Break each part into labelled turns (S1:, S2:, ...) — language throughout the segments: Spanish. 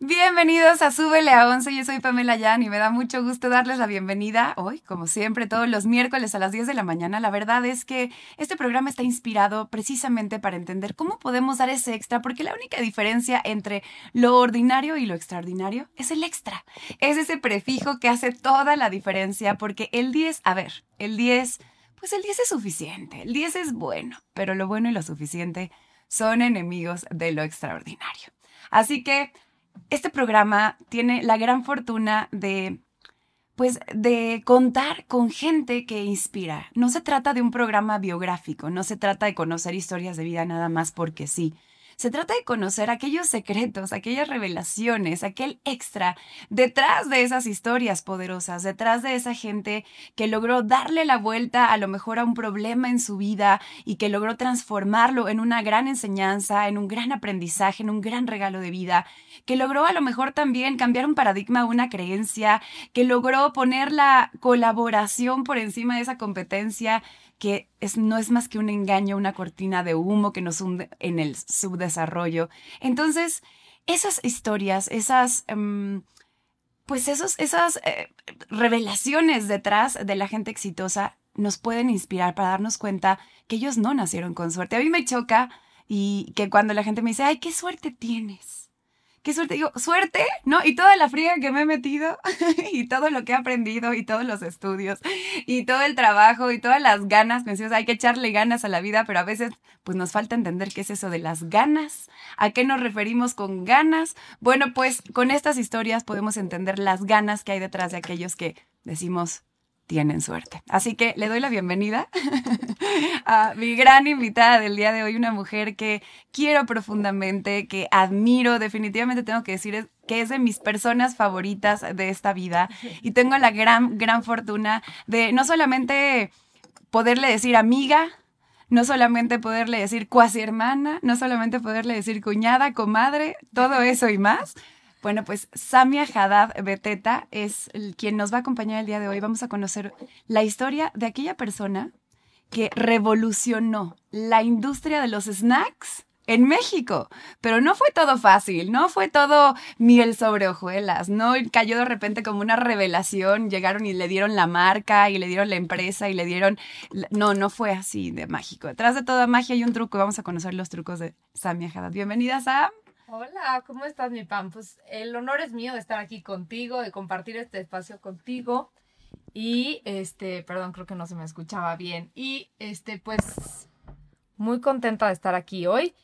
S1: Bienvenidos a Súbele a 11, yo soy Pamela Yan y me da mucho gusto darles la bienvenida hoy, como siempre, todos los miércoles a las 10 de la mañana. La verdad es que este programa está inspirado precisamente para entender cómo podemos dar ese extra, porque la única diferencia entre lo ordinario y lo extraordinario es el extra. Es ese prefijo que hace toda la diferencia, porque el 10, a ver, el 10, pues el 10 es suficiente, el 10 es bueno, pero lo bueno y lo suficiente son enemigos de lo extraordinario. Así que este programa tiene la gran fortuna de pues de contar con gente que inspira. No se trata de un programa biográfico, no se trata de conocer historias de vida nada más porque sí. Se trata de conocer aquellos secretos, aquellas revelaciones, aquel extra detrás de esas historias poderosas, detrás de esa gente que logró darle la vuelta a lo mejor a un problema en su vida y que logró transformarlo en una gran enseñanza, en un gran aprendizaje, en un gran regalo de vida, que logró a lo mejor también cambiar un paradigma, una creencia, que logró poner la colaboración por encima de esa competencia que es, no es más que un engaño, una cortina de humo que nos hunde en el subdesarrollo. Entonces, esas historias, esas, em, pues esos, esas eh, revelaciones detrás de la gente exitosa nos pueden inspirar para darnos cuenta que ellos no nacieron con suerte. A mí me choca y que cuando la gente me dice, ay, qué suerte tienes qué suerte, digo, suerte, ¿no? Y toda la fría que me he metido y todo lo que he aprendido y todos los estudios y todo el trabajo y todas las ganas, me hay que echarle ganas a la vida, pero a veces pues nos falta entender qué es eso de las ganas, a qué nos referimos con ganas. Bueno, pues con estas historias podemos entender las ganas que hay detrás de aquellos que decimos tienen suerte. Así que le doy la bienvenida a mi gran invitada del día de hoy, una mujer que quiero profundamente, que admiro, definitivamente tengo que decir que es de mis personas favoritas de esta vida y tengo la gran, gran fortuna de no solamente poderle decir amiga, no solamente poderle decir cuasi hermana, no solamente poderle decir cuñada, comadre, todo eso y más, bueno, pues Samia Haddad Beteta es quien nos va a acompañar el día de hoy. Vamos a conocer la historia de aquella persona que revolucionó la industria de los snacks en México. Pero no fue todo fácil, no fue todo miel sobre hojuelas, no cayó de repente como una revelación, llegaron y le dieron la marca y le dieron la empresa y le dieron... No, no fue así de mágico. Detrás de toda magia hay un truco, vamos a conocer los trucos de Samia Haddad. Bienvenida, Sam.
S2: Hola, ¿cómo estás, mi Pam? Pues el honor es mío de estar aquí contigo, de compartir este espacio contigo. Y este, perdón, creo que no se me escuchaba bien. Y este, pues, muy contenta de estar aquí hoy,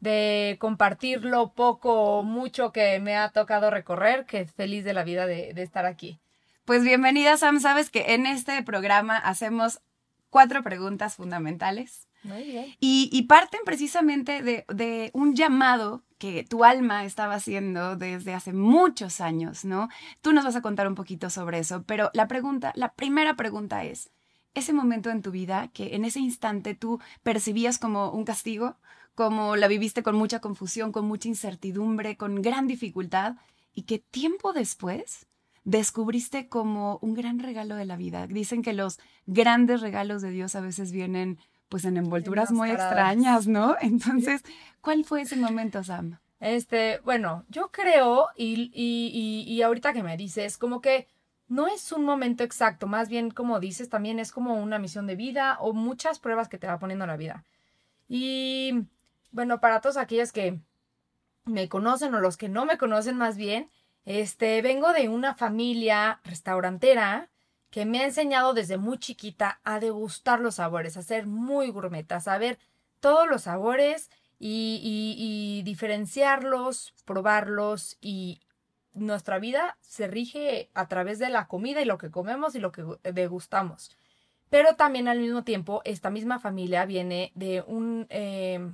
S2: de compartir lo poco o mucho que me ha tocado recorrer, que feliz de la vida de, de estar aquí.
S1: Pues bienvenida, Sam. Sabes que en este programa hacemos cuatro preguntas fundamentales.
S2: Muy bien.
S1: Y, parten precisamente de un llamado que tu alma estaba haciendo desde hace muchos años, ¿no? Tú nos vas a contar un poquito sobre eso, pero la pregunta, la primera pregunta es, ese momento en tu vida que en ese instante tú percibías como un castigo, como la viviste con mucha confusión, con mucha incertidumbre, con gran dificultad, y que tiempo después descubriste como un gran regalo de la vida. Dicen que los grandes regalos de Dios a veces vienen pues en envolturas muy extrañas, ¿no? Entonces, ¿cuál fue ese momento, Sam?
S2: Este, bueno, yo creo, y, y, y, ahorita que me dices, como que no es un momento exacto, más bien como dices, también es como una misión de vida o muchas pruebas que te va poniendo la vida. Y bueno, para todos aquellos que me conocen o los que no me conocen más bien, este, vengo de una familia restaurantera que me ha enseñado desde muy chiquita a degustar los sabores, a ser muy gourmet, a saber todos los sabores y, y, diferenciarlos, probarlos y nuestra vida se rige a través de la comida y lo que comemos y lo que degustamos. Pero también al mismo tiempo esta misma familia viene de un... Eh,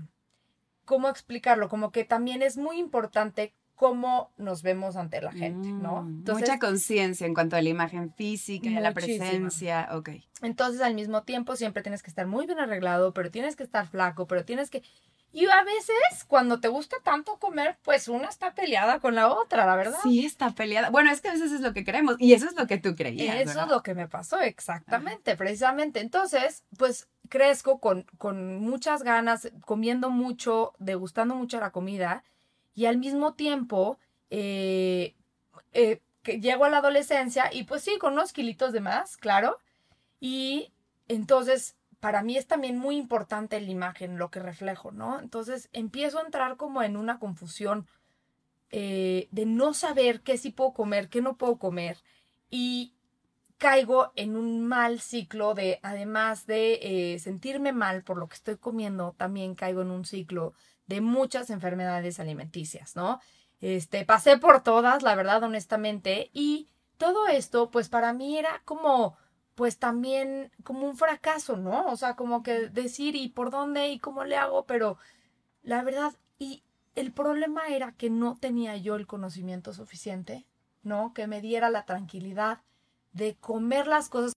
S2: ¿Cómo explicarlo? Como que también es muy importante cómo nos vemos ante la gente, ¿no?
S1: Mm, mucha conciencia en cuanto a la imagen física, a la presencia, ok.
S2: Entonces, al mismo tiempo, siempre tienes que estar muy bien arreglado, pero tienes que estar flaco, pero tienes que... Y a veces, cuando te gusta tanto comer, pues una está peleada con la otra, la verdad.
S1: Sí, está peleada. Bueno, es que a veces es lo que queremos y eso es lo que tú creías.
S2: Eso
S1: ¿verdad?
S2: es lo que me pasó, exactamente, precisamente. Entonces, pues crezco con, con muchas ganas, comiendo mucho, degustando mucho la comida y al mismo tiempo eh, eh, que llego a la adolescencia y pues sí, con unos kilitos de más, claro. Y entonces, para mí es también muy importante la imagen, lo que reflejo, ¿no? Entonces empiezo a entrar como en una confusión eh, de no saber qué sí puedo comer, qué no puedo comer. Y caigo en un mal ciclo de, además de sentirme mal por lo que estoy comiendo, también caigo en un ciclo de muchas enfermedades alimenticias, ¿no? Este, pasé por todas, la verdad, honestamente, y todo esto, pues para mí era como, pues también como un fracaso, ¿no? O sea, como que decir, ¿y por dónde? ¿Y cómo le hago? Pero la verdad, y el problema era que no tenía yo el conocimiento suficiente, ¿no? Que me diera la tranquilidad de comer las cosas,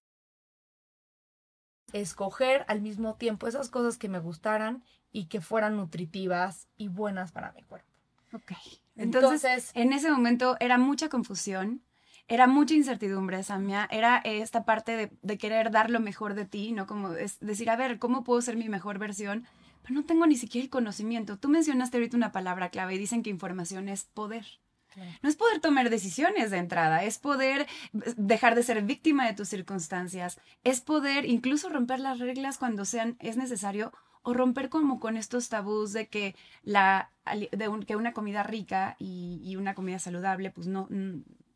S2: escoger al mismo tiempo esas cosas que me gustaran y que fueran nutritivas y buenas para mi cuerpo.
S1: Ok. Entonces,
S2: Entonces,
S1: en ese momento era mucha confusión, era mucha incertidumbre, Samia, era esta parte de, de querer dar lo mejor de ti, ¿no? Como es decir, a ver, ¿cómo puedo ser mi mejor versión? Pero no tengo ni siquiera el conocimiento. Tú mencionaste ahorita una palabra clave y dicen que información es poder. No es poder tomar decisiones de entrada, es poder dejar de ser víctima de tus circunstancias, es poder incluso romper las reglas cuando sean es necesario o romper como con estos tabús de que la de un- que una comida rica y, y una comida saludable pues no,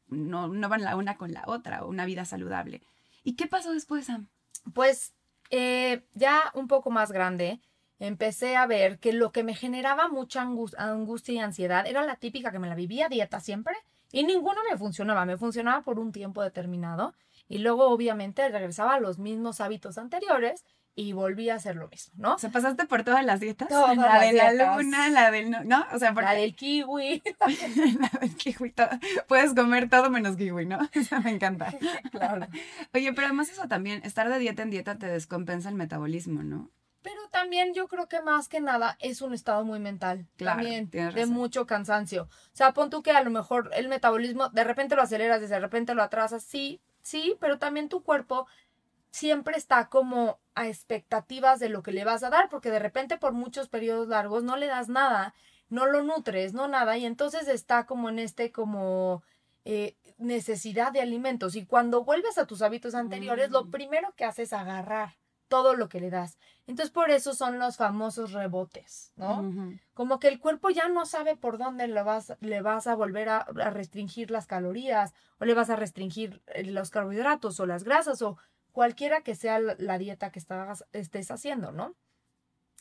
S1: no no van la una con la otra o una vida saludable. ¿Y qué pasó después, Sam?
S2: pues eh, ya un poco más grande, empecé a ver que lo que me generaba mucha angus- angustia y ansiedad era la típica que me la vivía dieta siempre y ninguno me funcionaba, me funcionaba por un tiempo determinado y luego obviamente regresaba a los mismos hábitos anteriores y volvía a hacer lo mismo, ¿no?
S1: O sea, pasaste por todas las dietas.
S2: Todas
S1: la
S2: las
S1: de la
S2: dietas.
S1: luna, la del no, ¿no? O sea, porque
S2: La del kiwi.
S1: la del kiwi, todo- puedes comer todo menos kiwi, ¿no? Eso me encanta.
S2: claro.
S1: Oye, pero además eso también, estar de dieta en dieta te descompensa el metabolismo, ¿no?
S2: Pero también yo creo que más que nada es un estado muy mental.
S1: Claro,
S2: también de
S1: razón.
S2: mucho cansancio. O sea, pon tú que a lo mejor el metabolismo de repente lo aceleras, de repente lo atrasas. Sí, sí, pero también tu cuerpo siempre está como a expectativas de lo que le vas a dar, porque de repente por muchos periodos largos no le das nada, no lo nutres, no nada, y entonces está como en este como eh, necesidad de alimentos. Y cuando vuelves a tus hábitos anteriores, lo
S1: Mm.
S2: primero que haces es agarrar todo lo que le das. Entonces por eso son los famosos rebotes, ¿no? Como que el cuerpo ya no sabe por dónde le vas, le vas a volver a, a restringir las calorías o le vas a restringir eh, los carbohidratos o las grasas o cualquiera que sea la, la dieta que estás, estés haciendo, ¿no?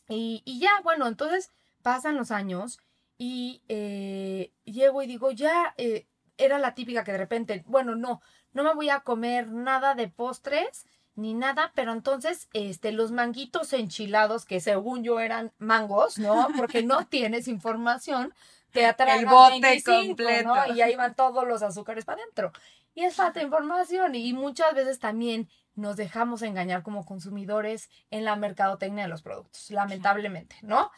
S2: Y, y ya, bueno, entonces pasan los años y eh, llego y digo, ya eh, era la típica que de repente, bueno, no, no me voy a comer nada de postres ni nada, pero entonces este los manguitos enchilados que según yo eran mangos, ¿no? Porque no tienes información, te atraen
S1: El bote completo.
S2: Y ahí van todos los azúcares para adentro. Y es falta de información y muchas veces también nos dejamos engañar como consumidores en la mercadotecnia de los productos, lamentablemente, ¿no?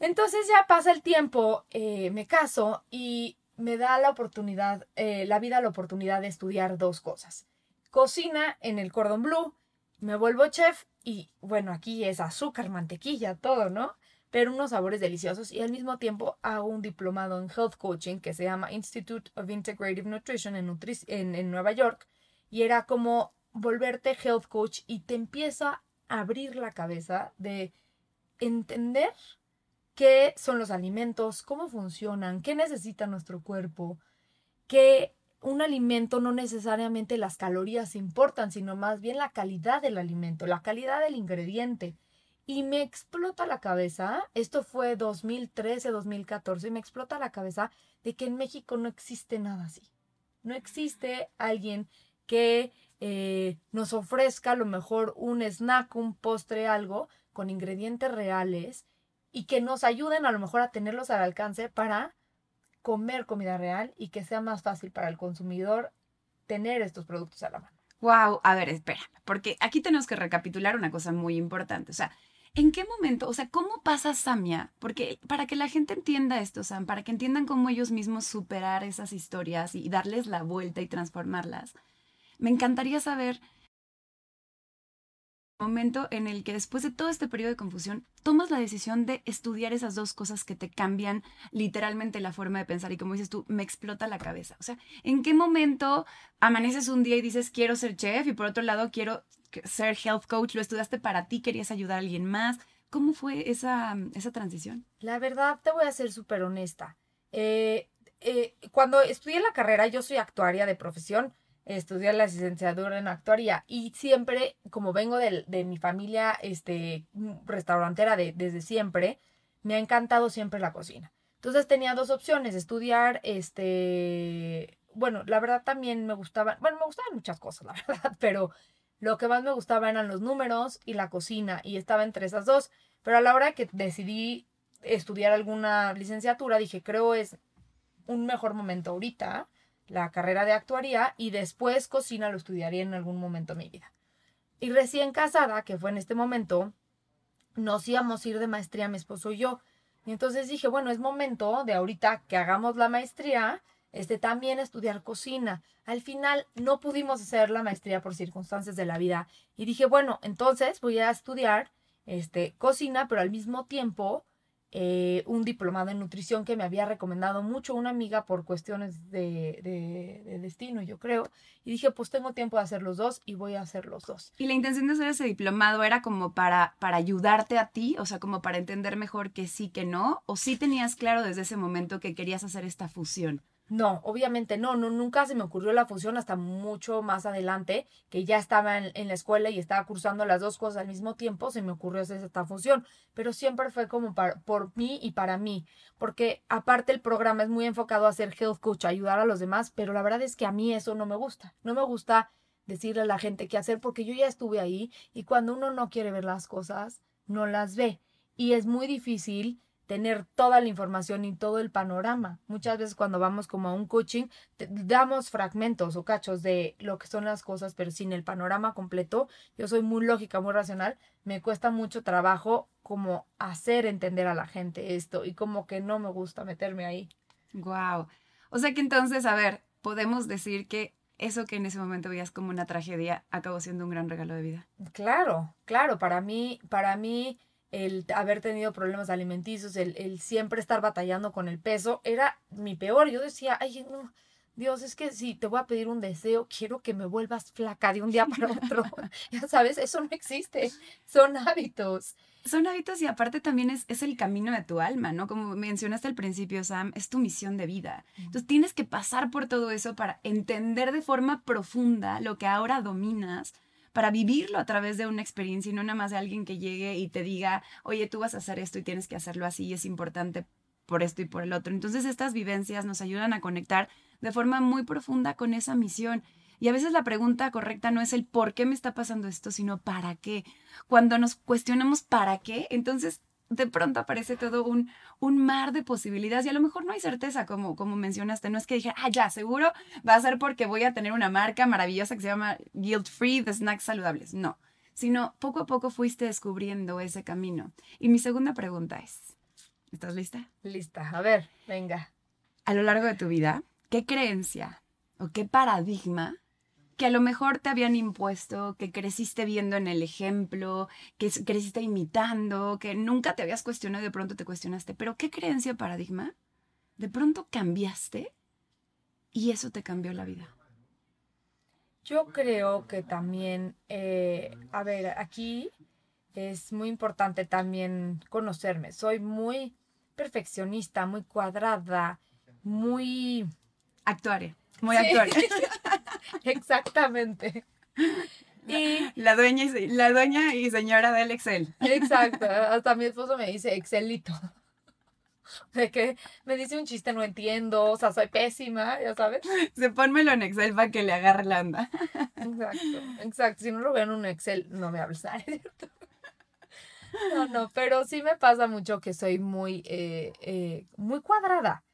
S2: Entonces ya pasa el tiempo, eh, me caso y me da la oportunidad, eh, la vida la oportunidad de estudiar dos cosas. Cocina en el Cordon Bleu, me vuelvo chef y bueno, aquí es azúcar, mantequilla, todo, ¿no? Pero unos sabores deliciosos y al mismo tiempo hago un diplomado en Health Coaching que se llama Institute of Integrative Nutrition en, en, en Nueva York y era como volverte health coach y te empieza a abrir la cabeza de entender qué son los alimentos, cómo funcionan, qué necesita nuestro cuerpo, que un alimento no necesariamente las calorías importan, sino más bien la calidad del alimento, la calidad del ingrediente. Y me explota la cabeza, esto fue 2013, 2014, y me explota la cabeza de que en México no existe nada así. No existe alguien que eh, nos ofrezca a lo mejor un snack, un postre, algo con ingredientes reales y que nos ayuden a lo mejor a tenerlos al alcance para comer comida real y que sea más fácil para el consumidor tener estos productos a la mano.
S1: Wow, a ver, espera, porque aquí tenemos que recapitular una cosa muy importante. O sea, ¿En qué momento, o sea, cómo pasa Samia? Porque para que la gente entienda esto, Sam, para que entiendan cómo ellos mismos superar esas historias y darles la vuelta y transformarlas, me encantaría saber momento en el que después de todo este periodo de confusión tomas la decisión de estudiar esas dos cosas que te cambian literalmente la forma de pensar y como dices tú, me explota la cabeza. O sea, ¿en qué momento amaneces un día y dices quiero ser chef y por otro lado quiero ser health coach, lo estudiaste para ti, querías ayudar a alguien más. ¿Cómo fue esa, esa transición?
S2: La verdad, te voy a ser súper honesta. Eh, eh, cuando estudié la carrera, yo soy actuaria de profesión, estudié la licenciatura en actuaría y siempre, como vengo de, de mi familia este, restaurantera de, desde siempre, me ha encantado siempre la cocina. Entonces tenía dos opciones, estudiar, este, bueno, la verdad también me gustaban, bueno, me gustaban muchas cosas, la verdad, pero lo que más me gustaba eran los números y la cocina y estaba entre esas dos. Pero a la hora que decidí estudiar alguna licenciatura, dije, creo es un mejor momento ahorita la carrera de actuaría y después cocina lo estudiaría en algún momento de mi vida. Y recién casada, que fue en este momento, nos íbamos a ir de maestría mi esposo y yo. Y entonces dije, bueno, es momento de ahorita que hagamos la maestría este, también estudiar cocina. Al final no pudimos hacer la maestría por circunstancias de la vida y dije, bueno, entonces voy a estudiar este, cocina, pero al mismo tiempo eh, un diplomado en nutrición que me había recomendado mucho una amiga por cuestiones de, de, destino, yo creo. Y dije, pues tengo tiempo de hacer los dos y voy a hacer los dos.
S1: ¿Y la intención de hacer ese diplomado era como para, para ayudarte a ti? O sea, como para entender mejor que sí, que no? ¿O sí tenías claro desde ese momento que querías hacer esta fusión?
S2: No, obviamente no, no, nunca se me ocurrió la fusión hasta mucho más adelante, que ya estaba en, la escuela y estaba cursando las dos cosas al mismo tiempo, se me ocurrió hacer esta fusión, pero siempre fue como por mí y para mí, porque aparte el programa es muy enfocado a ser health coach, ayudar a los demás, pero la verdad es que a mí eso no me gusta, no me gusta decirle a la gente qué hacer porque yo ya estuve ahí y cuando uno no quiere ver las cosas, no las ve y es muy difícil tener toda la información y todo el panorama. Muchas veces cuando vamos como a un coaching, damos fragmentos o cachos de lo que son las cosas, pero sin el panorama completo. Yo soy muy lógica, muy racional. Me cuesta mucho trabajo como hacer entender a la gente esto y como que no me gusta meterme ahí.
S1: Wow. O sea que entonces, a ver, podemos decir que eso que en ese momento veías como una tragedia acabó siendo un gran regalo de vida.
S2: Claro, claro, para mí, para mí el haber tenido problemas alimenticios, el, el, siempre estar batallando con el peso, era mi peor. Yo decía, ay, no, Dios, es que si te voy a pedir un deseo, quiero que me vuelvas flaca de un día para otro. ya sabes, eso no existe, son hábitos.
S1: Son hábitos y aparte también es, es el camino de tu alma, ¿no? Como mencionaste al principio, Sam, es tu misión de vida. Entonces tienes que pasar por todo eso para entender de forma profunda lo que ahora dominas para vivirlo a través de una experiencia y no nada más de alguien que llegue y te diga, oye, tú vas a hacer esto y tienes que hacerlo así y es importante por esto y por el otro. Entonces estas vivencias nos ayudan a conectar de forma muy profunda con esa misión. Y a veces la pregunta correcta no es el por qué me está pasando esto, sino para qué. Cuando nos cuestionamos para qué, entonces de pronto aparece todo un, un mar de posibilidades y a lo mejor no hay certeza, como, como mencionaste. No es que dije, ah, ya, seguro va a ser porque voy a tener una marca maravillosa que se llama Guilt Free de snacks saludables. No, sino poco a poco fuiste descubriendo ese camino. Y mi segunda pregunta es, ¿estás lista?
S2: Lista, a ver, venga.
S1: A lo largo de tu vida, ¿qué creencia o qué paradigma que a lo mejor te habían impuesto, que creciste viendo en el ejemplo, que creciste imitando, que nunca te habías cuestionado y de pronto te cuestionaste. Pero ¿qué creencia paradigma? De pronto cambiaste y eso te cambió la vida.
S2: Yo creo que también, eh, a ver, aquí es muy importante también conocerme. Soy muy perfeccionista, muy cuadrada, muy...
S1: Actuaria, muy actuaria.
S2: Exactamente.
S1: Y la dueña y, la dueña y señora del Excel.
S2: Exacto. Hasta mi esposo me dice Excelito. De que me dice un chiste, no entiendo, o sea, soy pésima, ya sabes.
S1: Se pónmelo en Excel para que le agarre la onda.
S2: Exacto, exacto. Si no lo veo en un Excel, no me hables, ¿cierto? No, no, pero sí me pasa mucho que soy muy, eh, eh, muy cuadrada.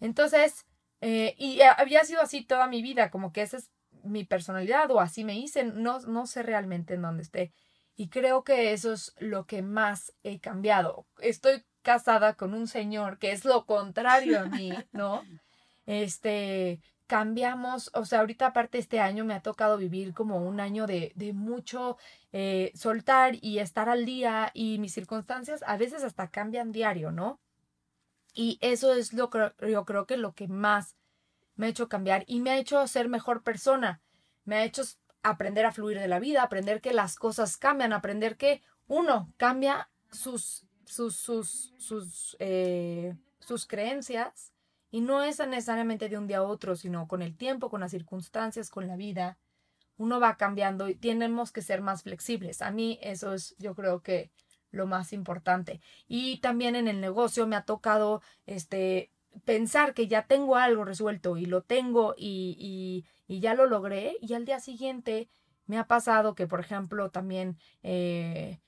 S2: Entonces, eh, y había sido así toda mi vida, como que esa es mi personalidad o así me hice, no, no sé realmente en dónde esté. Y creo que eso es lo que más he cambiado. Estoy casada con un señor que es lo contrario a mí, ¿no? Este, cambiamos, o sea, ahorita aparte este año me ha tocado vivir como un año de, de mucho eh, soltar y estar al día y mis circunstancias a veces hasta cambian diario, ¿no? Y eso es lo que yo creo que lo que más me ha hecho cambiar y me ha hecho ser mejor persona, me ha hecho aprender a fluir de la vida, aprender que las cosas cambian, aprender que uno cambia sus, sus, sus, sus, eh, sus creencias y no es necesariamente de un día a otro, sino con el tiempo, con las circunstancias, con la vida. Uno va cambiando y tenemos que ser más flexibles. A mí eso es, yo creo que lo más importante. Y también en el negocio me ha tocado este pensar que ya tengo algo resuelto y lo tengo y, y, y ya lo logré y al día siguiente me ha pasado que, por ejemplo, también eh,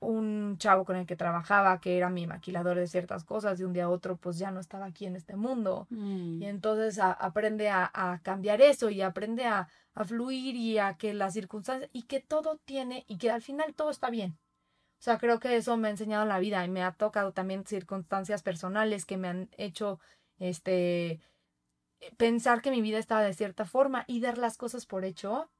S2: un chavo con el que trabajaba, que era mi maquilador de ciertas cosas, de un día a otro, pues ya no estaba aquí en este mundo.
S1: Mm.
S2: Y entonces aprende a, a, cambiar eso y aprende a, a, fluir y a que las circunstancias y que todo tiene y que al final todo está bien. O sea, creo que eso me ha enseñado la vida y me ha tocado también circunstancias personales que me han hecho este pensar que mi vida estaba de cierta forma y dar las cosas por hecho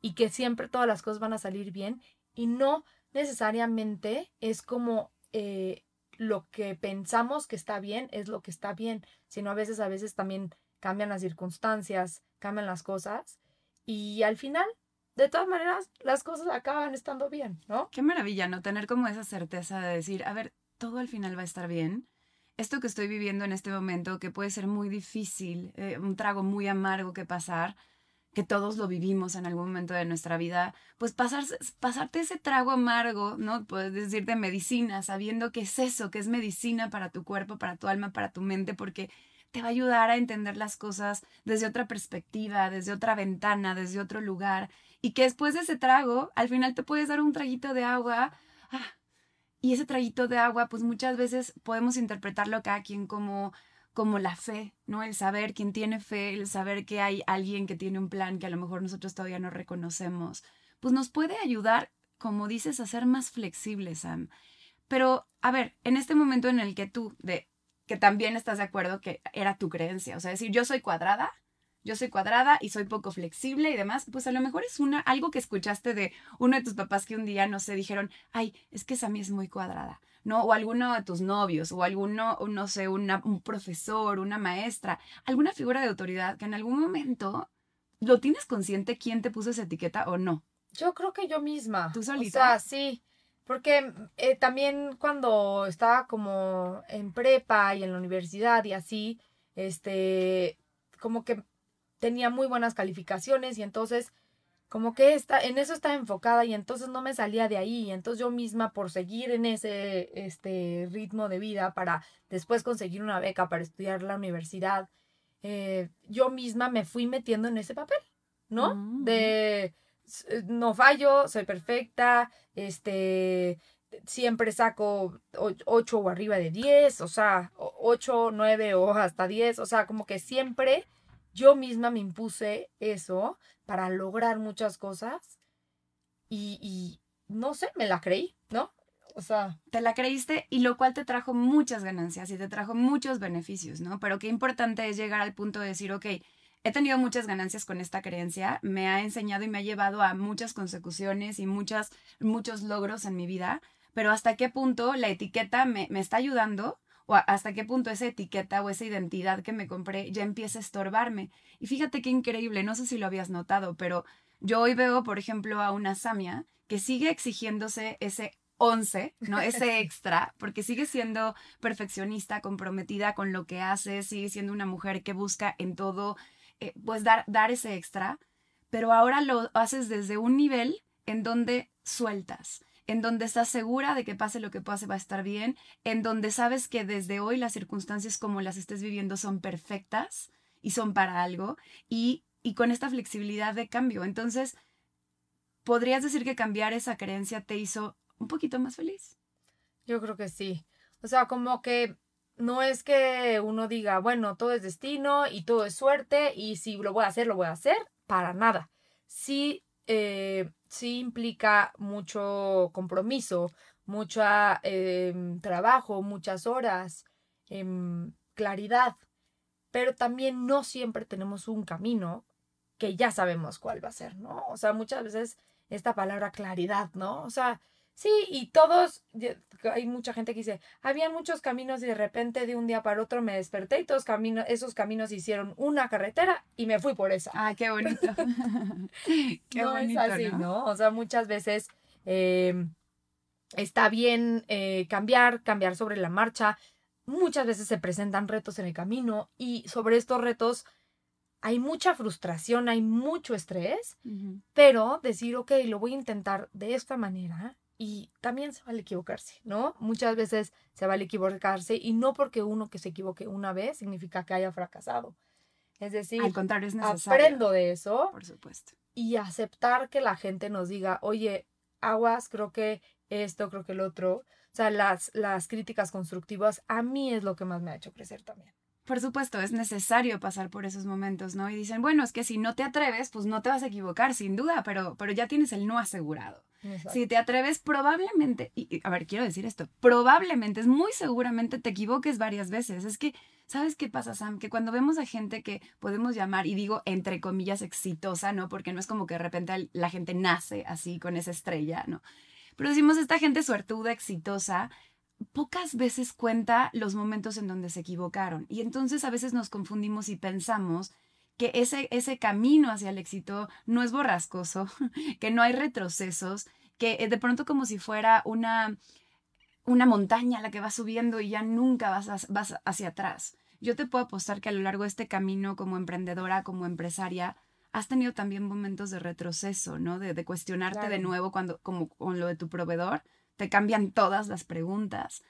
S2: y que siempre todas las cosas van a salir bien y no necesariamente es como eh, lo que pensamos que está bien es lo que está bien, sino a veces a veces también cambian las circunstancias, cambian las cosas y al final de todas maneras las cosas acaban estando bien, ¿no?
S1: Qué maravilla, ¿no? Tener como esa certeza de decir, a ver, todo al final va a estar bien esto que estoy viviendo en este momento, que puede ser muy difícil, eh, un trago muy amargo que pasar, que todos lo vivimos en algún momento de nuestra vida, pues pasar, pasarte ese trago amargo, ¿no? Puedes decir de medicina, sabiendo que es eso, que es medicina para tu cuerpo, para tu alma, para tu mente, porque te va a ayudar a entender las cosas desde otra perspectiva, desde otra ventana, desde otro lugar, y que después de ese trago, al final te puedes dar un traguito de agua. Ah, y ese traguito de agua, pues muchas veces podemos interpretarlo cada quien como como la fe, ¿no? El saber quién tiene fe, el saber que hay alguien que tiene un plan que a lo mejor nosotros todavía no reconocemos, pues nos puede ayudar, como dices, a ser más flexibles, Sam. Pero, a ver, en este momento en el que tú, de, que también estás de acuerdo que era tu creencia, o sea, decir, yo soy cuadrada, yo soy cuadrada y soy poco flexible y demás, pues a lo mejor es una, algo que escuchaste de uno de tus papás que un día, no sé, dijeron, ay, es que Sammy es muy cuadrada, ¿no? O alguno de tus novios, o alguno, no sé, una, un profesor, una maestra, alguna figura de autoridad que en algún momento lo tienes consciente quién te puso esa etiqueta o no.
S2: Yo creo que yo misma.
S1: ¿Tú solita?
S2: O sea, sí. Porque eh, también cuando estaba como en prepa y en la universidad y así, este, como que tenía muy buenas calificaciones y entonces como que está, en eso estaba enfocada y entonces no me salía de ahí y entonces yo misma por seguir en ese este ritmo de vida para después conseguir una beca para estudiar la universidad, eh, yo misma me fui metiendo en ese papel, ¿no?
S1: Mm.
S2: De no fallo, soy perfecta, este, siempre saco 8 o arriba de 10, o sea, 8, 9 o hasta 10, o sea, como que siempre yo misma me impuse eso para lograr muchas cosas y, no sé, me la creí, ¿no? O sea,
S1: te la creíste y lo cual te trajo muchas ganancias y te trajo muchos beneficios, ¿no? Pero qué importante es llegar al punto de decir, ok, he tenido muchas ganancias con esta creencia, me ha enseñado y me ha llevado a muchas consecuciones y muchas, muchos logros en mi vida, pero hasta qué punto la etiqueta me, me está ayudando o hasta qué punto esa etiqueta o esa identidad que me compré ya empieza a estorbarme. Y fíjate qué increíble, no sé si lo habías notado, pero yo hoy veo, por ejemplo, a una Samia que sigue exigiéndose ese 11, ¿no? Ese extra, porque sigue siendo perfeccionista, comprometida con lo que hace, sigue siendo una mujer que busca en todo, eh, pues dar, dar ese extra, pero ahora lo haces desde un nivel en donde sueltas, en donde estás segura de que pase lo que pase va a estar bien, en donde sabes que desde hoy las circunstancias como las estés viviendo son perfectas y son para algo y, y con esta flexibilidad de cambio. Entonces, ¿podrías decir que cambiar esa creencia te hizo un poquito más feliz?
S2: Yo creo que sí. O sea, como que no es que uno diga, bueno, todo es destino y todo es suerte y si lo voy a hacer, lo voy a hacer, para nada. Sí, eh, sí implica mucho compromiso, mucho em, trabajo, muchas horas, em, claridad, pero también no siempre tenemos un camino que ya sabemos cuál va a ser, ¿no? O sea, muchas veces esta palabra claridad, ¿no? O sea, sí, y todos, hay mucha gente que dice, habían muchos caminos y de repente de un día para otro me desperté y todos caminos, esos caminos hicieron una carretera y me fui por esa.
S1: Ah, qué bonito.
S2: qué no es así, ¿no? O sea, muchas veces em, está bien eh, cambiar, cambiar sobre la marcha. Muchas veces se presentan retos en el camino y sobre estos retos hay mucha frustración, hay mucho estrés, pero decir, ok, lo voy a intentar de esta manera y también se vale equivocarse, ¿no? Muchas veces se vale equivocarse y no porque uno que se equivoque una vez significa que haya fracasado. Es decir,
S1: al contrario, es necesario.
S2: Aprendo de eso.
S1: Por supuesto.
S2: Y aceptar que la gente nos diga, oye, aguas, creo que esto, creo que el otro. O sea, las, las críticas constructivas a mí es lo que más me ha hecho crecer también.
S1: Por supuesto, es necesario pasar por esos momentos, ¿no? Y dicen, bueno, es que si no te atreves, pues no te vas a equivocar, sin duda, pero, pero ya tienes el no asegurado. Si te atreves, probablemente, y, a ver, quiero decir esto, probablemente, es muy seguramente te equivoques varias veces. Es que, ¿sabes qué pasa, Sam? Que cuando vemos a gente que podemos llamar, y digo entre comillas exitosa, ¿no? Porque no es como que de repente la gente nace así con esa estrella, ¿no? Pero decimos esta gente suertuda, exitosa, pocas veces cuenta los momentos en donde se equivocaron. Y entonces a veces nos confundimos y pensamos que ese, ese camino hacia el éxito no es borrascoso, que no hay retrocesos, que eh, de pronto como si fuera una, una montaña la que va subiendo y ya nunca vas, vas hacia atrás. Yo te puedo apostar que a lo largo de este camino como emprendedora, como empresaria, has tenido también momentos de retroceso, ¿no? De, de cuestionarte de nuevo cuando, como con lo de tu proveedor, te cambian todas las preguntas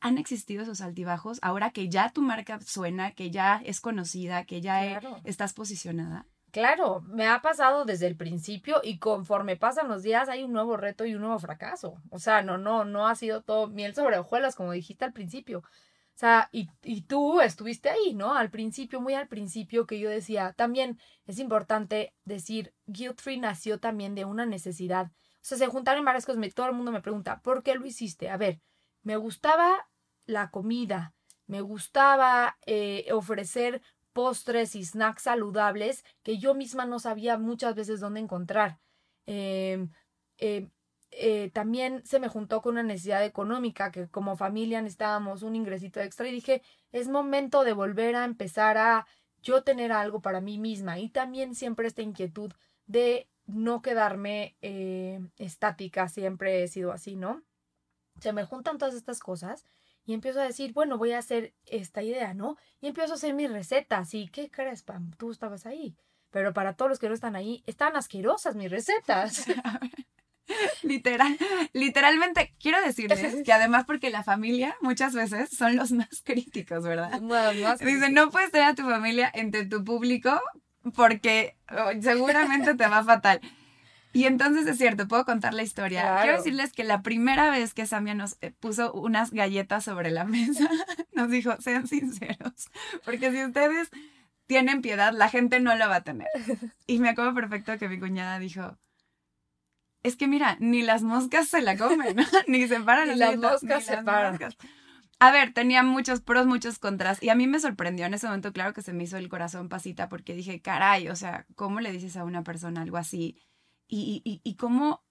S1: han existido esos altibajos ahora que ya tu marca suena, que ya es conocida, que ya estás posicionada?
S2: Claro, me ha pasado desde el principio y conforme pasan los días hay un nuevo reto y un nuevo fracaso. O sea, no, no, no ha sido todo miel sobre hojuelas, como dijiste al principio. O sea, y, y tú estuviste ahí, ¿no? Al principio, muy al principio, que yo decía, también es importante decir, Free nació también de una necesidad. O sea, se juntaron varias cosas, todo el mundo me pregunta, ¿por qué lo hiciste? A ver, me gustaba la comida, me gustaba eh, ofrecer postres y snacks saludables que yo misma no sabía muchas veces dónde encontrar. Em, em, eh, también se me juntó con una necesidad económica que como familia necesitábamos un ingresito extra y dije, es momento de volver a empezar a yo tener algo para mí misma y también siempre esta inquietud de no quedarme eh, estática, siempre he sido así, ¿no? Se me juntan todas estas cosas y empiezo a decir, bueno, voy a hacer esta idea, ¿no? Y empiezo a hacer mis recetas. ¿Y qué crees, Pam? Tú estabas ahí. Pero para todos los que no están ahí, están asquerosas mis recetas.
S1: Literal, literalmente quiero decirles que además porque la familia muchas veces son los más críticos, ¿verdad? Dicen, no puedes tener a tu familia entre tu público porque oh, seguramente te va fatal. Y entonces es cierto, puedo contar la historia. Quiero decirles que la primera vez que Samia nos eh, puso unas galletas sobre la mesa, nos dijo, sean sinceros, porque si ustedes tienen piedad, la gente no la va a tener. Y me acuerdo perfecto que mi cuñada dijo, es que mira, ni las moscas se la comen, ni se paran.
S2: ni las moscas se paran.
S1: A ver, tenía muchos pros, muchos contras. Y a mí me sorprendió en ese momento, claro que se me hizo el corazón pasita porque dije, caray, o sea, ¿cómo le dices a una persona algo así? Y, y, y cómo,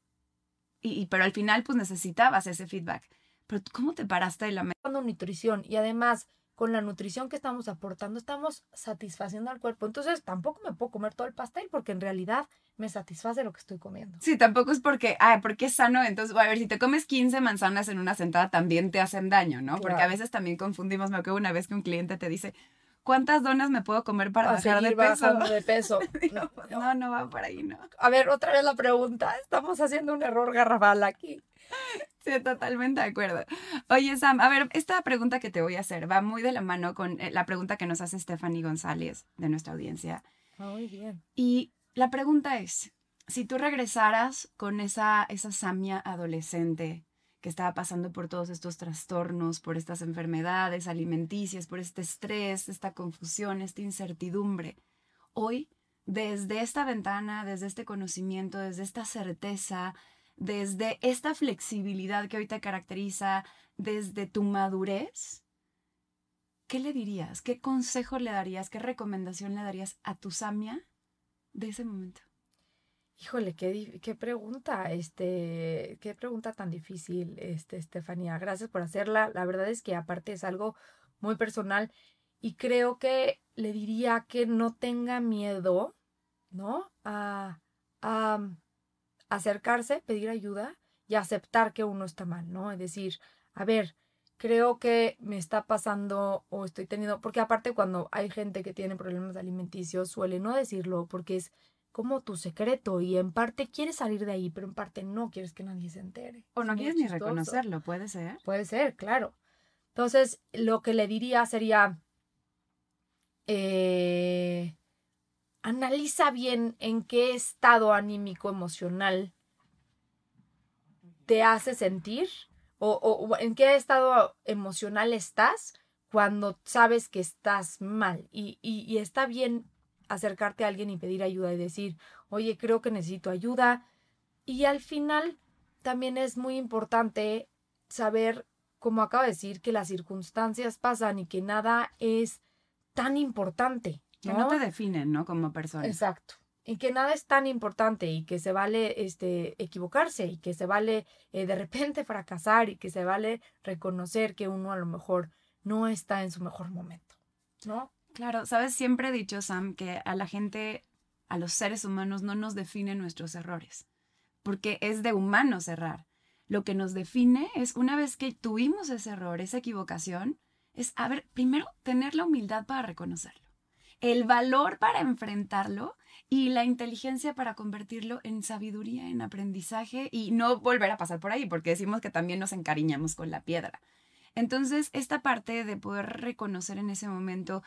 S1: y, pero al final pues necesitabas ese feedback. Pero ¿cómo te paraste de la mesa?
S2: nutrición y además con la nutrición que estamos aportando estamos satisfaciendo al cuerpo. Entonces tampoco me puedo comer todo el pastel porque en realidad me satisface lo que estoy comiendo.
S1: Sí, tampoco es porque, ah, porque es sano. Entonces, a ver, si te comes 15 manzanas en una sentada también te hacen daño, ¿no? Porque a veces también confundimos. Me acuerdo una vez que un cliente te dice, ¿Cuántas donas me puedo comer para bajar de peso?
S2: de peso.
S1: No, no, no va por ahí, ¿no?
S2: A ver, otra vez la pregunta. Estamos haciendo un error garrafal aquí.
S1: Sí, totalmente de acuerdo. Oye, Sam, a ver, esta pregunta que te voy a hacer va muy de la mano con eh, la pregunta que nos hace Stephanie González de nuestra audiencia.
S2: Muy bien.
S1: Y la pregunta es, si tú regresaras con esa, esa Samia adolescente que estaba pasando por todos estos trastornos, por estas enfermedades alimenticias, por este estrés, esta confusión, esta incertidumbre. Hoy desde esta ventana, desde este conocimiento, desde esta certeza, desde esta flexibilidad que hoy te caracteriza, desde tu madurez, ¿qué le dirías? ¿Qué consejo le darías? ¿Qué recomendación le darías a tu Samia de ese momento?
S2: Híjole, qué, qué pregunta, este, qué pregunta tan difícil, este, Estefanía. Gracias por hacerla. La verdad es que aparte es algo muy personal y creo que le diría que no tenga miedo, ¿no? A, a acercarse, pedir ayuda y aceptar que uno está mal, ¿no? Es decir, a ver, creo que me está pasando o estoy teniendo, porque aparte cuando hay gente que tiene problemas alimenticios suele no decirlo porque es como tu secreto y en parte quieres salir de ahí, pero en parte no quieres que nadie se entere.
S1: O no quieres ni reconocerlo, puede ser.
S2: Puede ser, claro. Entonces, lo que le diría sería, eh, analiza bien en qué estado anímico emocional te hace sentir o, en qué estado emocional estás cuando sabes que estás mal y, y, está bien acercarte a alguien y pedir ayuda y decir, oye, creo que necesito ayuda. Y al final también es muy importante saber, como acabo de decir, que las circunstancias pasan y que nada es tan importante.
S1: Que no te definen, ¿no? Como persona.
S2: Exacto y que nada es tan importante y que se vale este, equivocarse y que se vale eh, de repente fracasar y que se vale reconocer que uno a lo mejor no está en su mejor momento, ¿no?
S1: Claro, sabes, siempre he dicho, Sam, que a la gente, a los seres humanos no nos definen nuestros errores, porque es de humanos errar. Lo que nos define es una vez que tuvimos ese error, esa equivocación, es, a ver, primero tener la humildad para reconocerlo, el valor para enfrentarlo y la inteligencia para convertirlo en sabiduría, en aprendizaje y no volver a pasar por ahí, porque decimos que también nos encariñamos con la piedra. Entonces, esta parte de poder reconocer en ese momento,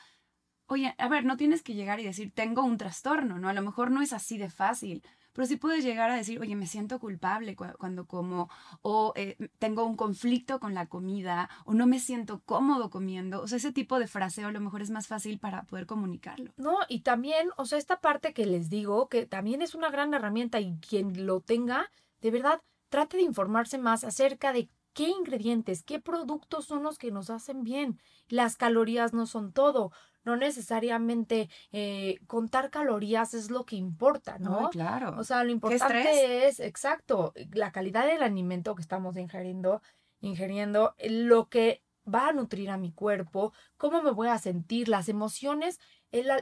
S1: oye, a ver, no tienes que llegar y decir, tengo un trastorno, ¿no? A lo mejor no es así de fácil, pero sí puedes llegar a decir, oye, me siento culpable cuando como, o eh, tengo un conflicto con la comida, o no me siento cómodo comiendo. O sea, ese tipo de fraseo a lo mejor es más fácil para poder comunicarlo.
S2: No, y también, o sea, esta parte que les digo, que también es una gran herramienta y quien lo tenga, de verdad, trate de informarse más acerca de qué ingredientes, qué productos son los que nos hacen bien. Las calorías no son todo no necesariamente eh, contar calorías es lo que importa, ¿no?
S1: claro.
S2: O sea, lo importante es, exacto, la calidad del alimento que estamos ingiriendo, ingiriendo, lo que va a nutrir a mi cuerpo, cómo me voy a sentir, las emociones,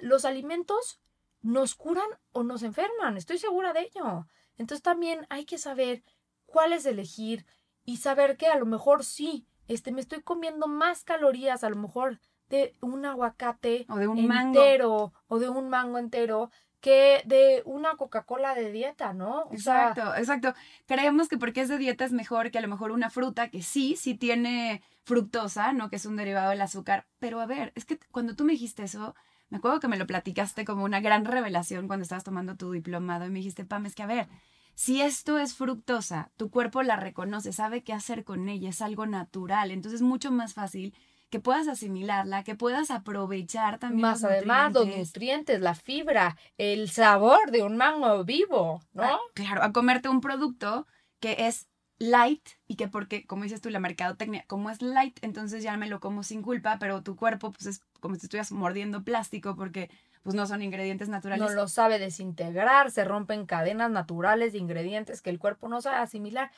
S2: los alimentos nos curan o nos enferman, estoy segura de ello. Entonces también hay que saber cuál es elegir y saber que a lo mejor sí, este, me estoy comiendo más calorías, a lo mejor de un aguacate
S1: o de un
S2: entero o de un mango entero que de una Coca-Cola de dieta, ¿no?
S1: exacto, exacto. Creemos que porque es de dieta es mejor que a lo mejor una fruta que sí, sí tiene fructosa, ¿no? Que es un derivado del azúcar. Pero a ver, es que cuando tú me dijiste eso, me acuerdo que me lo platicaste como una gran revelación cuando estabas tomando tu diplomado y me dijiste, Pam, es que a ver, si esto es fructosa, tu cuerpo la reconoce, sabe qué hacer con ella, es algo natural, entonces es mucho más fácil que puedas asimilarla, que puedas aprovechar también.
S2: Más además los nutrientes, la fibra, el sabor de un mango vivo, ¿no? Ah,
S1: claro, a comerte un producto que es light y que porque, como dices tú, la mercadotecnia, como es light, entonces ya me lo como sin culpa, pero tu cuerpo pues es como si estuvieras mordiendo plástico porque pues no son ingredientes naturales.
S2: No lo sabe desintegrar, se rompen cadenas naturales de ingredientes que el cuerpo no sabe asimilar.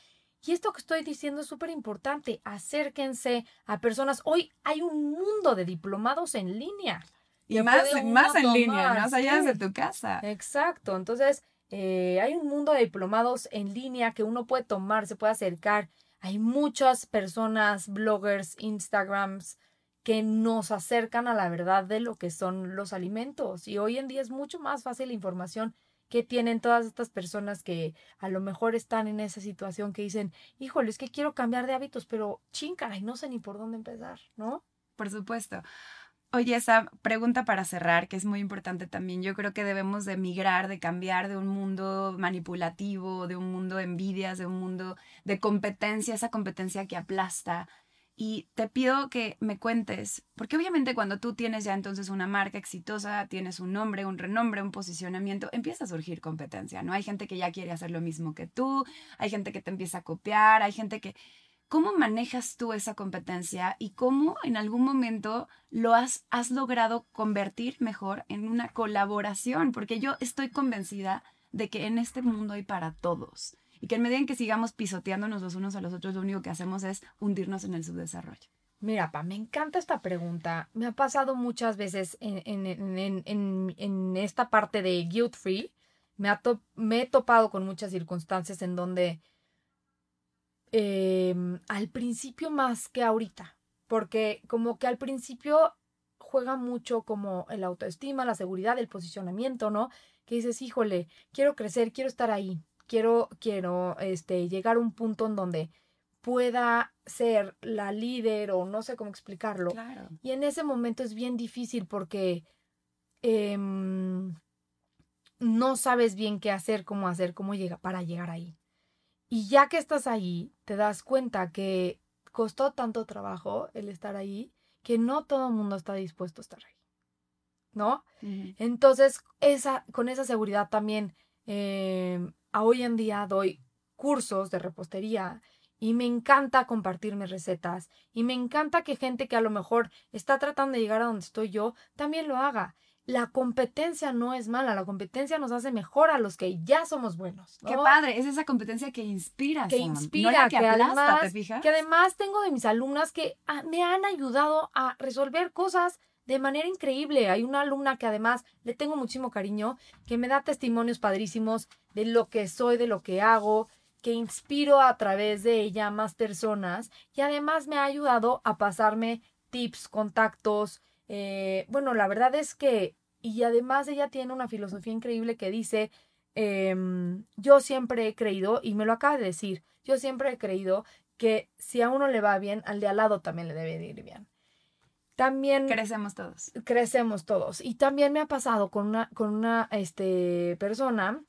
S2: Y esto que estoy diciendo es súper importante. Acérquense a personas. Hoy hay un mundo de diplomados en línea.
S1: Y más, más en línea, más allá de tu casa.
S2: Exacto. Entonces, eh, hay un mundo de diplomados en línea que uno puede tomar, se puede acercar. Hay muchas personas, bloggers, Instagrams, que nos acercan a la verdad de lo que son los alimentos. Y hoy en día es mucho más fácil la información que tienen todas estas personas que a lo mejor están en esa situación que dicen, híjole, es que quiero cambiar de hábitos, pero chinga, y no sé ni por dónde empezar, ¿no?
S1: Por supuesto. Oye, esa pregunta para cerrar, que es muy importante también. Yo creo que debemos de migrar, de cambiar de un mundo manipulativo, de un mundo de envidias, de un mundo de competencia, esa competencia que aplasta, y te pido que me cuentes, porque obviamente cuando tú tienes ya entonces una marca exitosa, tienes un nombre, un renombre, un posicionamiento, empieza a surgir competencia, ¿no? Hay gente que ya quiere hacer lo mismo que tú, hay gente que te empieza a copiar, hay gente que... ¿Cómo manejas tú esa competencia y cómo en algún momento lo has, has logrado convertir mejor en una colaboración? Porque yo estoy convencida de que en este mundo hay para todos y que en medida en que sigamos pisoteándonos los unos a los otros, lo único que hacemos es hundirnos en el subdesarrollo.
S2: Mira, Pa, me encanta esta pregunta. Me ha pasado muchas veces en, en, esta parte de guilt free. Me, me, he topado con muchas circunstancias en donde em, al principio más que ahorita, porque como que al principio juega mucho como el autoestima, la seguridad, el posicionamiento, ¿no? Que dices, híjole, quiero crecer, quiero estar ahí, quiero, quiero este, llegar a un punto en donde pueda ser la líder o no sé cómo explicarlo. Y en ese momento es bien difícil porque em, no sabes bien qué hacer, cómo hacer, cómo llega para llegar ahí. Y ya que estás ahí, te das cuenta que costó tanto trabajo el estar ahí que no todo el mundo está dispuesto a estar ahí. ¿No? Entonces, esa, con esa seguridad también em, hoy en día doy cursos de repostería y me encanta compartir mis recetas y me encanta que gente que a lo mejor está tratando de llegar a donde estoy yo también lo haga. La competencia no es mala, la competencia nos hace mejor a los que ya somos buenos.
S1: Qué padre, es esa competencia que inspira.
S2: Que inspira, que, además, que además tengo de mis alumnas que ah, me han ayudado a resolver cosas de manera increíble. Hay una alumna que además le tengo muchísimo cariño, que me da testimonios padrísimos de lo que soy, de lo que hago, que inspiro a través de ella a más personas y además me ha ayudado a pasarme tips, contactos. Eh, bueno, la verdad es que, y además ella tiene una filosofía increíble que dice, em, yo siempre he creído, y me lo acaba de decir, yo siempre he creído que si a uno le va bien, al de al lado también le debe ir bien. También
S1: crecemos todos.
S2: Crecemos todos. Y también me ha pasado con una, con una este, persona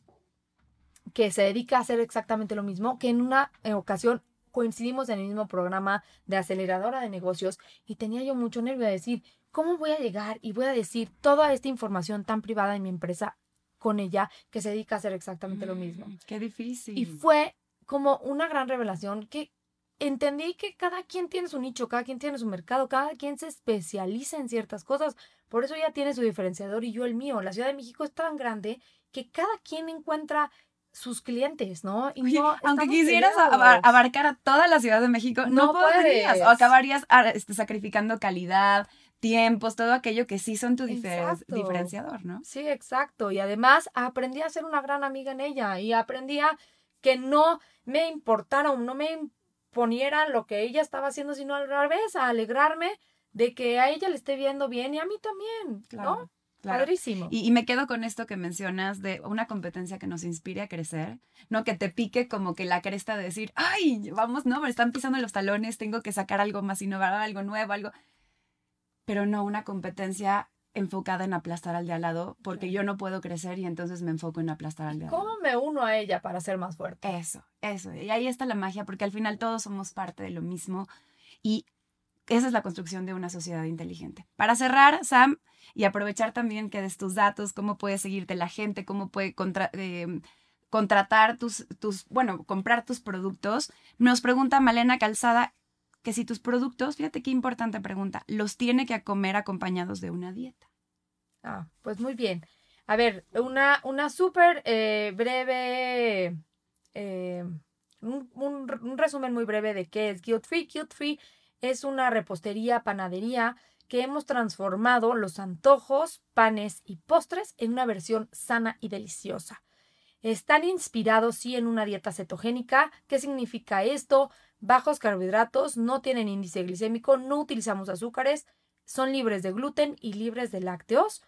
S2: que se dedica a hacer exactamente lo mismo, que en una ocasión coincidimos en el mismo programa de aceleradora de negocios y tenía yo mucho nervio de decir, ¿cómo voy a llegar y voy a decir toda esta información tan privada de mi empresa con ella que se dedica a hacer exactamente lo mismo? Mm,
S1: qué difícil.
S2: Y fue como una gran revelación que entendí que cada quien tiene su nicho, cada quien tiene su mercado, cada quien se especializa en ciertas cosas. Por eso ella tiene su diferenciador y yo el mío. La Ciudad de México es tan grande que cada quien encuentra sus clientes, ¿no?
S1: Y aunque quisieras abarcar a toda la Ciudad de México, no, podrías. O acabarías ah, este, sacrificando calidad, tiempos, todo aquello que sí son tu diferenciador, ¿no?
S2: Sí, exacto. Y además aprendí a ser una gran amiga en ella y aprendí a que no me importara no me poniera lo que ella estaba haciendo, sino al revés, a alegrarme de que a ella le esté viendo bien y a mí también, ¿no? Padrísimo.
S1: Y, y, me quedo con esto que mencionas de una competencia que nos inspire a crecer, no que te pique como que la cresta de decir, ay, vamos, no, me están pisando los talones, tengo que sacar algo más innovador, algo nuevo, algo. Pero no una competencia enfocada en aplastar al de al lado, porque yo no puedo crecer y entonces me enfoco en aplastar al de al
S2: lado. ¿Cómo me uno a ella para ser más fuerte?
S1: Eso, eso. Y ahí está la magia, porque al final todos somos parte de lo mismo y esa es la construcción de una sociedad inteligente. Para cerrar, Sam, y aprovechar también que des tus datos, cómo puede seguirte la gente, cómo puede eh, contratar tus, tus, bueno, comprar tus productos, nos pregunta Malena Calzada, que si tus productos, fíjate qué importante pregunta, los tiene que comer acompañados de una dieta.
S2: Ah, pues muy bien. A ver, una, una súper eh, breve, eh, un, resumen muy breve de qué es Guilt Free. Guilt Free es una repostería, panadería que hemos transformado los antojos, panes y postres en una versión sana y deliciosa. Están inspirados, sí, en una dieta cetogénica. ¿Qué significa esto? Bajos carbohidratos, no tienen índice glicémico, no utilizamos azúcares, son libres de gluten y libres de lácteos,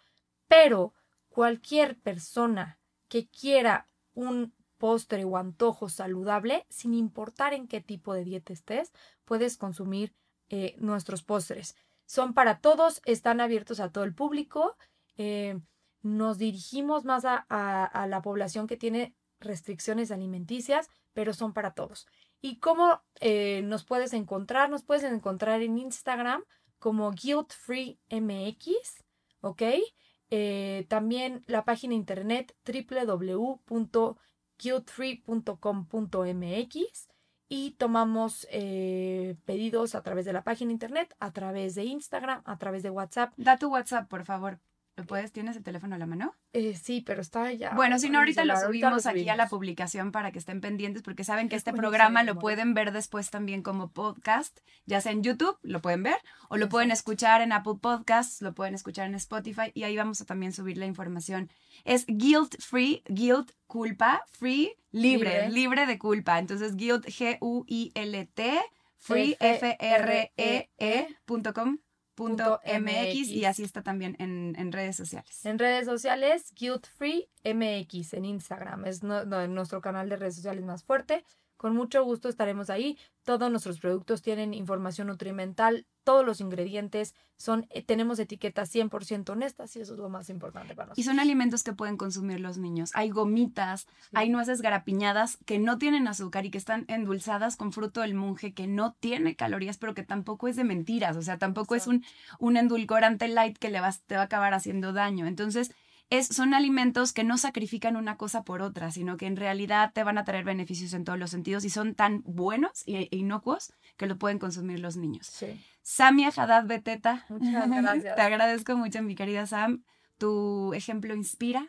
S2: pero cualquier persona que quiera un postre o antojo saludable, sin importar en qué tipo de dieta estés, puedes consumir eh, nuestros postres. Son para todos, están abiertos a todo el público. Eh, nos dirigimos más a la población que tiene restricciones alimenticias, pero son para todos. ¿Y cómo eh, nos puedes encontrar? Nos puedes encontrar en Instagram como guiltfreemx, ¿ok? Eh, también la página internet www.guiltfree.com.mx y tomamos eh, pedidos a través de la página internet, a través de Instagram, a través de WhatsApp.
S1: Da tu WhatsApp, por favor. ¿Lo puedes? ¿Tienes el teléfono a la mano?
S2: Eh, sí, pero está ya.
S1: Bueno, si no, ahorita lo subimos aquí a la publicación para que estén pendientes, porque saben que este programa lo pueden ver después también como podcast, ya sea en YouTube, lo pueden ver, o lo pueden escuchar en Apple Podcasts, lo pueden escuchar en Spotify, y ahí vamos a también subir la información. Es guilt free, guilt culpa, free, libre, libre, de culpa. Entonces, guilt, G-U-I-L-T, free, F-R-E-E.com .mx y así está también en, en, redes sociales.
S2: En redes sociales, Guilt Free MX en Instagram. Es nuestro canal de redes sociales más fuerte. Con mucho gusto estaremos ahí. Todos nuestros productos tienen información nutrimental, todos los ingredientes son, eh, tenemos etiquetas 100% honestas y eso es lo más importante para nosotros.
S1: Y son alimentos que pueden consumir los niños. Hay gomitas, hay nueces garapiñadas que no tienen azúcar y que están endulzadas con fruto del monje que no tiene calorías, pero que tampoco es de mentiras. O sea, tampoco es un, un endulcorante light que le va, te va a acabar haciendo daño. Entonces, es, son alimentos que no sacrifican una cosa por otra, sino que en realidad te van a traer beneficios en todos los sentidos y son tan buenos e inocuos que lo pueden consumir los niños.
S2: Sí.
S1: Samia Haddad Beteta.
S2: Muchas gracias.
S1: Te agradezco mucho, mi querida Sam. Tu ejemplo inspira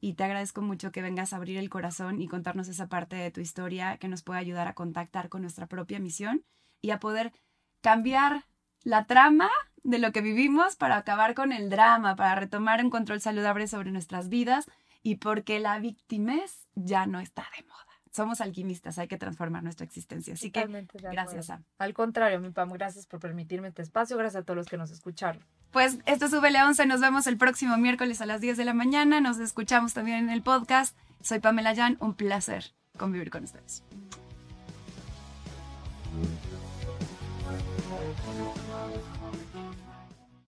S1: y te agradezco mucho que vengas a abrir el corazón y contarnos esa parte de tu historia que nos puede ayudar a contactar con nuestra propia misión y a poder cambiar la trama de lo que vivimos para acabar con el drama, para retomar un control saludable sobre nuestras vidas y porque la victimez ya no está de moda. Somos alquimistas, hay que transformar nuestra existencia. Así que gracias, Sam.
S2: Al contrario, mi Pam, gracias por permitirme este espacio, gracias a todos los que nos escucharon.
S1: Pues esto es VL 11, nos vemos el próximo miércoles a las 10 de la mañana, nos escuchamos también en el podcast. Soy Pamela Jan, un placer convivir con ustedes. Thank you.